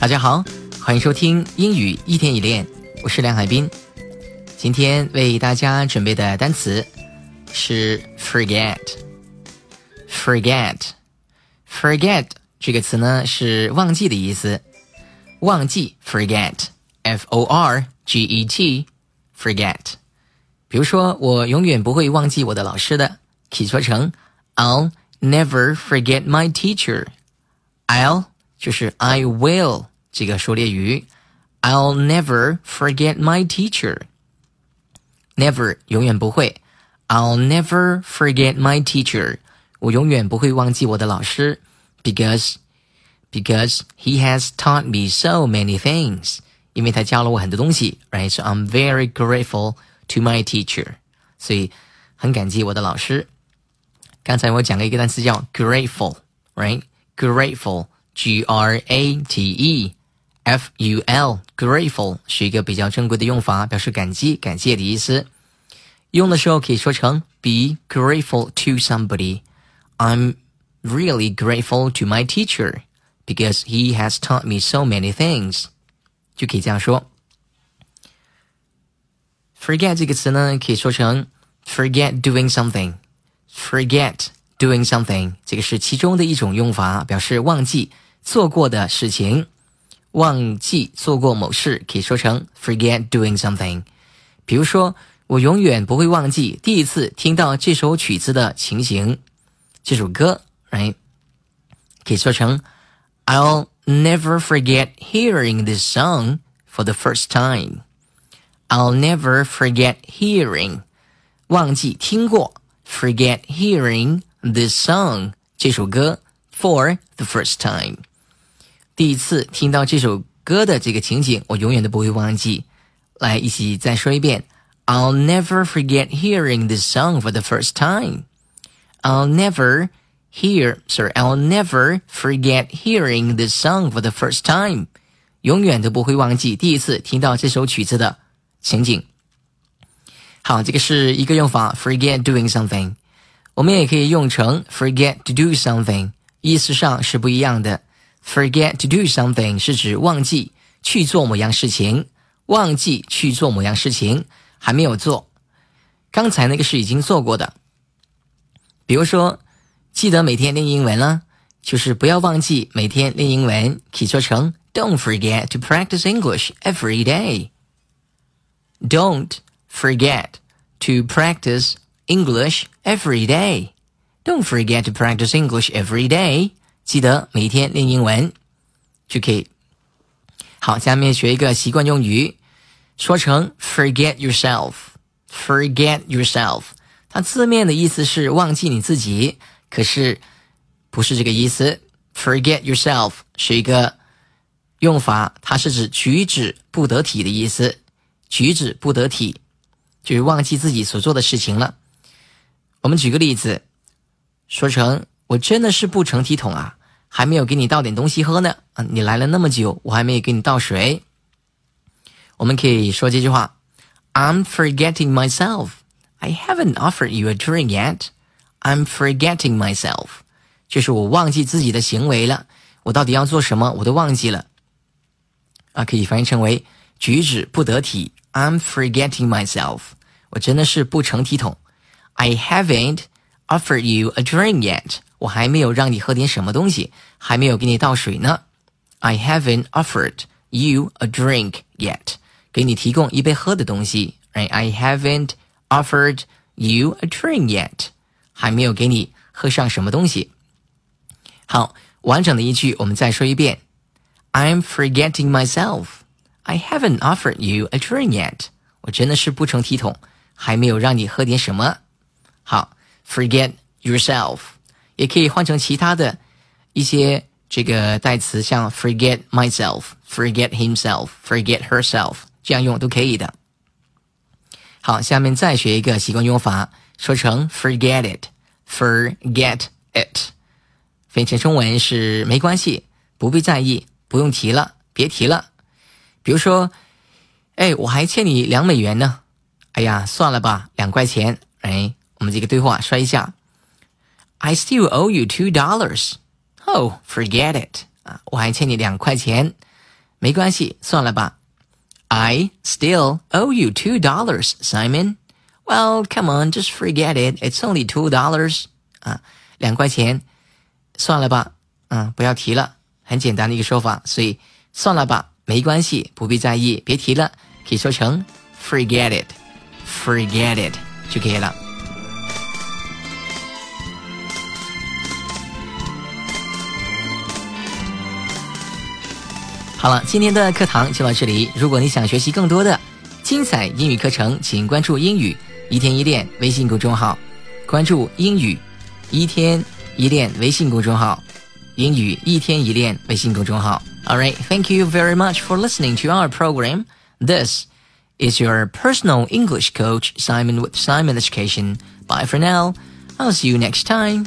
大家好，欢迎收听英语一天一练，我是梁海滨。今天为大家准备的单词是 forget，forget，forget 这个词呢是忘记的意思，忘记 forget，f o r g e t，forget。比如说，我永远不会忘记我的老师的，可以说成 I'll never forget my teacher。I'll 就是 I will 这个缩略语，I'll never forget my teacher。Never 永远不会，I'll never forget my teacher。我永远不会忘记我的老师，because because he has taught me so many things。因为他教了我很多东西，right? So I'm very grateful to my teacher。所以很感激我的老师。刚才我讲了一个单词叫 grateful G R A T E F U L grateful 是一个比较正规的用法，表示感激、感谢的意思。用的时候可以说成 be grateful to somebody. I'm really grateful to my teacher because he has taught me so many things. 就可以这样说。forget 这个词呢，可以说成 forget doing something. Forget doing something 这个是其中的一种用法，表示忘记做过的事情。忘记做过某事，可以说成 forget doing something。比如说，我永远不会忘记第一次听到这首曲子的情形。这首歌，right？可以说成 I'll never forget hearing this song for the first time. I'll never forget hearing，忘记听过，forget hearing this song 这首歌 for the first time。第一次听到这首歌的这个情景，我永远都不会忘记。来，一起再说一遍：I'll never forget hearing this song for the first time. I'll never hear, sorry, I'll never forget hearing this song for the first time. 永远都不会忘记第一次听到这首曲子的情景。好，这个是一个用法，forget doing something。 我们也可以用成 forget to do something，意思上是不一样的。Forget to do something 是指忘记去做某样事情，忘记去做某样事情还没有做。刚才那个是已经做过的。比如说，记得每天练英文了，就是不要忘记每天练英文，可以说成 Don't forget to practice English every day. Don't forget to practice English every day. Don't forget to practice English every day. 记得每天练英文就可以。好，下面学一个习惯用语，说成 forget yourself。forget yourself，它字面的意思是忘记你自己，可是不是这个意思。forget yourself 是一个用法，它是指举止不得体的意思。举止不得体就是忘记自己所做的事情了。我们举个例子，说成我真的是不成体统啊。还没有给你倒点东西喝呢，啊，你来了那么久，我还没有给你倒水。我们可以说这句话：I'm forgetting myself. I haven't offered you a drink yet. I'm forgetting myself. 就是我忘记自己的行为了，我到底要做什么，我都忘记了。啊，可以翻译成为举止不得体。I'm forgetting myself. 我真的是不成体统。I haven't offered you a drink yet. 我还没有让你喝点什么东西，还没有给你倒水呢。I haven't offered you a drink yet，给你提供一杯喝的东西。Right？I haven't offered you a drink yet，还没有给你喝上什么东西。好，完整的一句我们再说一遍。I'm forgetting myself. I haven't offered you a drink yet. 我真的是不成体统，还没有让你喝点什么。 好，forget yourself。也可以换成其他的一些这个代词，像 forget myself、forget himself、forget herself，这样用都可以的。好，下面再学一个习惯用法，说成 forget it，forget it，翻译成中文是没关系，不必在意，不用提了，别提了。比如说，哎，我还欠你两美元呢，哎呀，算了吧，两块钱。哎，我们这个对话说一下。I still owe you two dollars. Oh, forget it. 啊，我还欠你两块钱。没关系，算了吧。I still owe you two dollars, Simon. Well, come on, just forget it. It's only two dollars. 啊，两块钱，算了吧。嗯，不要提了，很简单的一个说法，所以算了吧，没关系，不必在意，别提了，可以说成 forget it，forget it 就可以了。好了，今天的课堂就到这里。如果你想学习更多的精彩英语课程，请关注“英语一天一练”微信公众号。关注“英语一天一练”微信公众号，“英语一天一练”微信公众号。All right, thank you very much for listening to our program. This is your personal English coach, Simon with Simon Education. Bye for now. I'll see you next time.